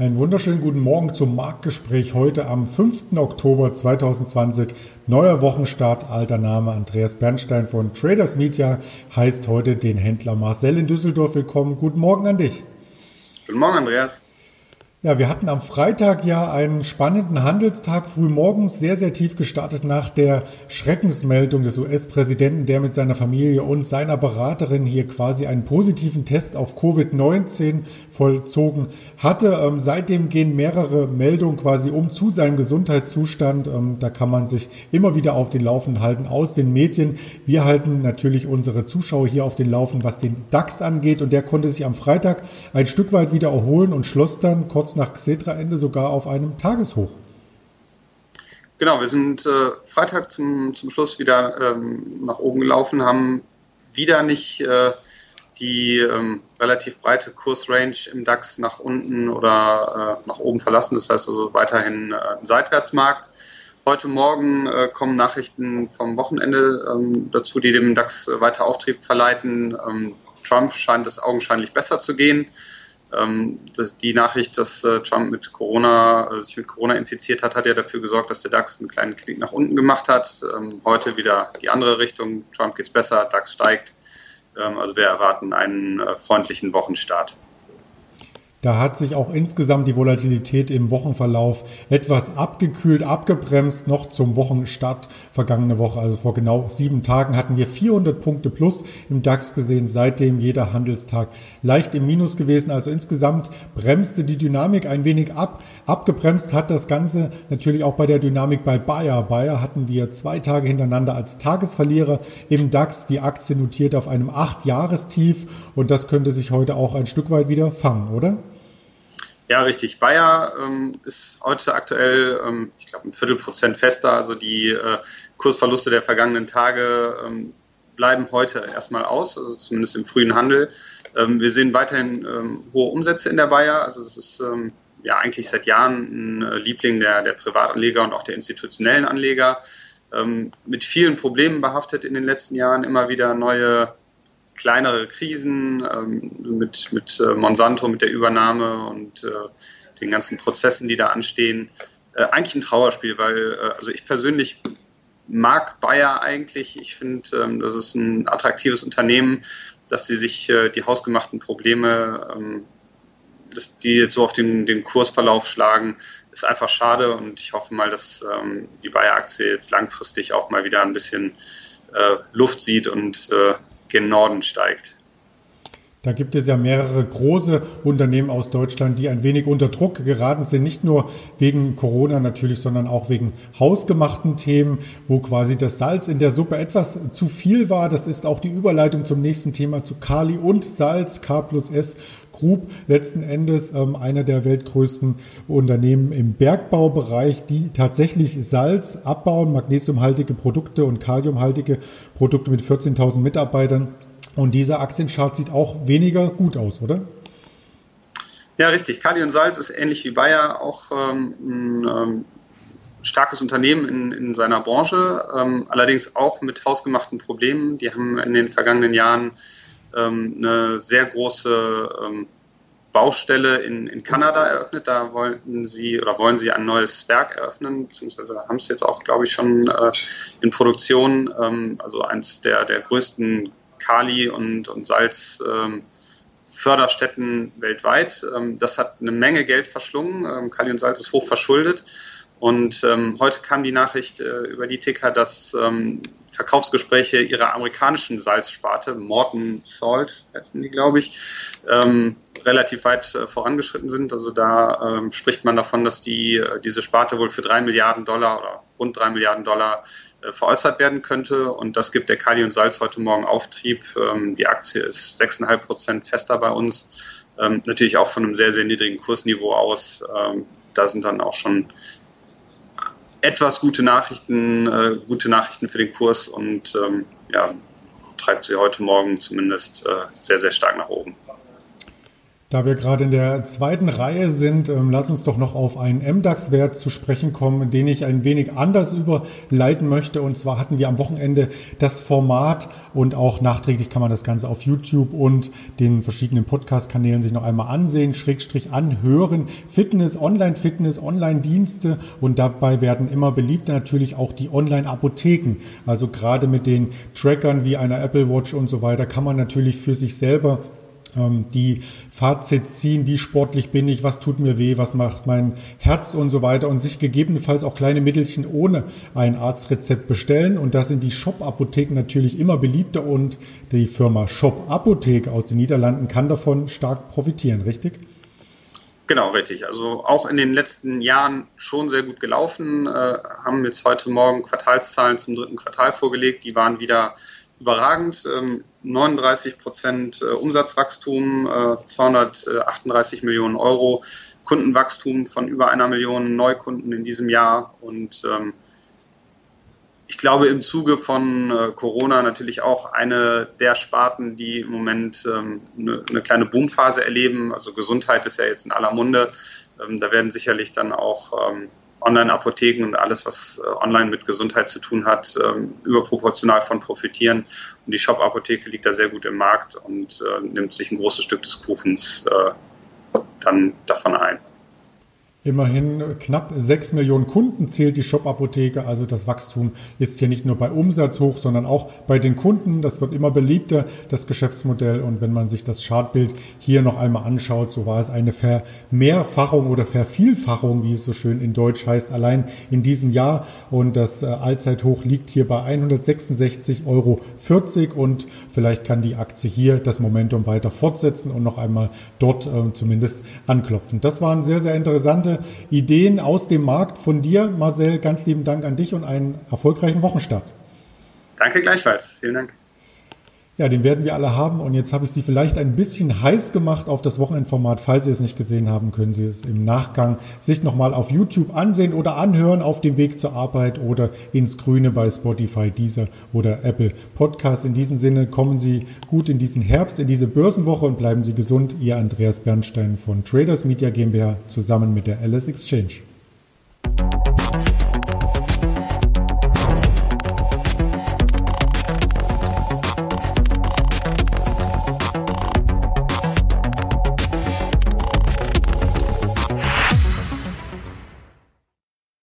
Einen wunderschönen guten Morgen zum Marktgespräch heute am 5. Oktober 2020. Neuer Wochenstart, alter Name Andreas Bernstein von Traders Media heißt heute den Händler Marcel in Düsseldorf willkommen. Guten Morgen an dich. Guten Morgen, Andreas. Ja, wir hatten am Freitag ja einen spannenden Handelstag, frühmorgens sehr, sehr tief gestartet nach der Schreckensmeldung des US-Präsidenten, der mit seiner Familie und seiner Beraterin hier quasi einen positiven Test auf Covid-19 vollzogen hatte. Ähm, seitdem gehen mehrere Meldungen quasi um zu seinem Gesundheitszustand. Ähm, da kann man sich immer wieder auf den Laufenden halten aus den Medien. Wir halten natürlich unsere Zuschauer hier auf den Laufen, was den DAX angeht. Und der konnte sich am Freitag ein Stück weit wieder erholen und schloss dann kurz nach Xetra-Ende sogar auf einem Tageshoch. Genau, wir sind äh, Freitag zum, zum Schluss wieder ähm, nach oben gelaufen, haben wieder nicht äh, die ähm, relativ breite Kursrange im DAX nach unten oder äh, nach oben verlassen. Das heißt also weiterhin äh, ein Seitwärtsmarkt. Heute Morgen äh, kommen Nachrichten vom Wochenende ähm, dazu, die dem DAX weiter Auftrieb verleiten. Ähm, Trump scheint es augenscheinlich besser zu gehen. Ähm, das, die Nachricht, dass äh, Trump mit Corona, äh, sich mit Corona infiziert hat, hat ja dafür gesorgt, dass der DAX einen kleinen Knick nach unten gemacht hat. Ähm, heute wieder die andere Richtung. Trump geht's besser, DAX steigt. Ähm, also wir erwarten einen äh, freundlichen Wochenstart. Da hat sich auch insgesamt die Volatilität im Wochenverlauf etwas abgekühlt, abgebremst. Noch zum Wochenstart vergangene Woche, also vor genau sieben Tagen, hatten wir 400 Punkte plus im DAX gesehen. Seitdem jeder Handelstag leicht im Minus gewesen. Also insgesamt bremste die Dynamik ein wenig ab. Abgebremst hat das Ganze natürlich auch bei der Dynamik bei Bayer. Bayer hatten wir zwei Tage hintereinander als Tagesverlierer im DAX. Die Aktie notiert auf einem acht Jahrestief und das könnte sich heute auch ein Stück weit wieder fangen, oder? Ja, richtig. Bayer ähm, ist heute aktuell, ähm, ich glaube, ein Viertelprozent fester. Also die äh, Kursverluste der vergangenen Tage ähm, bleiben heute erstmal aus, also zumindest im frühen Handel. Ähm, wir sehen weiterhin ähm, hohe Umsätze in der Bayer. Also es ist ähm, ja eigentlich seit Jahren ein äh, Liebling der, der Privatanleger und auch der institutionellen Anleger. mit vielen Problemen behaftet in den letzten Jahren, immer wieder neue kleinere Krisen ähm, mit, mit äh, Monsanto, mit der Übernahme und äh, den ganzen Prozessen, die da anstehen. Äh, eigentlich ein Trauerspiel, weil äh, also ich persönlich mag Bayer eigentlich. Ich finde, ähm, das ist ein attraktives Unternehmen, dass sie sich äh, die hausgemachten Probleme, ähm, dass die jetzt so auf den, den Kursverlauf schlagen, ist einfach schade und ich hoffe mal, dass ähm, die Bayer-Aktie jetzt langfristig auch mal wieder ein bisschen äh, Luft sieht und gen Norden steigt. Da gibt es ja mehrere große Unternehmen aus Deutschland, die ein wenig unter Druck geraten sind, nicht nur wegen Corona natürlich, sondern auch wegen hausgemachten Themen, wo quasi das Salz in der Suppe etwas zu viel war. Das ist auch die Überleitung zum nächsten Thema zu Kali und Salz, K plus S Group, letzten Endes ähm, einer der weltgrößten Unternehmen im Bergbaubereich, die tatsächlich Salz abbauen, magnesiumhaltige Produkte und kaliumhaltige Produkte mit 14.000 Mitarbeitern und dieser Aktienchart sieht auch weniger gut aus, oder? Ja, richtig. Kali und Salz ist ähnlich wie Bayer auch ähm, ein ähm, starkes Unternehmen in, in seiner Branche, ähm, allerdings auch mit hausgemachten Problemen. Die haben in den vergangenen Jahren ähm, eine sehr große ähm, Baustelle in, in Kanada eröffnet. Da wollten sie oder wollen sie ein neues Werk eröffnen, beziehungsweise haben es jetzt auch, glaube ich, schon äh, in Produktion. Ähm, also eins der, der größten Kali und, und Salz ähm, Förderstätten weltweit. Ähm, das hat eine Menge Geld verschlungen. Ähm, Kali und Salz ist hoch verschuldet. Und ähm, heute kam die Nachricht äh, über die Ticker, dass ähm, Verkaufsgespräche ihrer amerikanischen Salzsparte, Morton Salt heißen die, glaube ich, ähm, relativ weit äh, vorangeschritten sind. Also da ähm, spricht man davon, dass die, äh, diese Sparte wohl für drei Milliarden Dollar oder rund drei Milliarden Dollar äh, veräußert werden könnte. Und das gibt der Kali und Salz heute Morgen Auftrieb. Ähm, die Aktie ist 6,5 Prozent fester bei uns. Ähm, natürlich auch von einem sehr, sehr niedrigen Kursniveau aus. Ähm, da sind dann auch schon etwas gute Nachrichten, äh, gute Nachrichten für den Kurs und ähm, ja, treibt sie heute Morgen zumindest äh, sehr, sehr stark nach oben. Da wir gerade in der zweiten Reihe sind, ähm, lass uns doch noch auf einen MDAX-Wert zu sprechen kommen, den ich ein wenig anders überleiten möchte. Und zwar hatten wir am Wochenende das Format und auch nachträglich kann man das Ganze auf YouTube und den verschiedenen Podcast-Kanälen sich noch einmal ansehen, Schrägstrich anhören. Fitness, Online-Fitness, Online-Dienste und dabei werden immer beliebter natürlich auch die Online-Apotheken. Also gerade mit den Trackern wie einer Apple Watch und so weiter kann man natürlich für sich selber die Fazit ziehen, wie sportlich bin ich, was tut mir weh, was macht mein Herz und so weiter und sich gegebenenfalls auch kleine Mittelchen ohne ein Arztrezept bestellen. Und da sind die Shop-Apotheken natürlich immer beliebter und die Firma Shop Apotheke aus den Niederlanden kann davon stark profitieren, richtig? Genau, richtig. Also auch in den letzten Jahren schon sehr gut gelaufen, äh, haben jetzt heute Morgen Quartalszahlen zum dritten Quartal vorgelegt. Die waren wieder überragend. 39 ähm, Prozent äh, Umsatzwachstum, 238 äh, Millionen Euro, Kundenwachstum von über einer Million Neukunden in diesem Jahr und ähm, ich glaube im Zuge von äh, Corona natürlich auch eine der Sparten, die im Moment ähm, eine, kleine Boomphase erleben. Also Gesundheit ist ja jetzt in aller Munde. da werden sicherlich dann auch Online-Apotheken und alles, was äh, online mit Gesundheit zu tun hat, ähm, überproportional von profitieren. Und die Shop-Apotheke liegt da sehr gut im Markt und äh, nimmt sich ein großes Stück des Kuchens äh, dann davon ein. Immerhin knapp 6 Millionen Kunden zählt die Shop-Apotheke. Also das Wachstum ist hier nicht nur bei Umsatz hoch, sondern auch bei den Kunden. Das wird immer beliebter, das Geschäftsmodell. Und wenn man sich das Chartbild hier noch einmal anschaut, so war es eine Vermehrfachung oder Vervielfachung, wie es so schön in Deutsch heißt, allein in diesem Jahr. Und das äh, Allzeithoch liegt hier bei 166,40 Euro. Und vielleicht kann die Aktie hier das Momentum weiter fortsetzen und noch einmal dort äh, zumindest anklopfen. Das waren sehr, sehr interessante interessante Ideen aus dem Markt von dir, Marcel. Ganz lieben Dank an dich und einen erfolgreichen Wochenstart. Danke gleichfalls. Vielen Dank. Ja, den werden wir alle haben. Und jetzt habe ich Sie vielleicht ein bisschen heiß gemacht auf das Wochenendformat. Falls Sie es nicht gesehen haben, können Sie es im Nachgang sich nochmal auf YouTube ansehen oder anhören auf dem Weg zur Arbeit oder ins Grüne bei Spotify, Deezer oder Apple Podcast. In diesem Sinne kommen Sie gut in diesen Herbst, in diese Börsenwoche und bleiben Sie gesund. Ihr Andreas Bernstein von Traders Media GmbH zusammen mit der LS Exchange.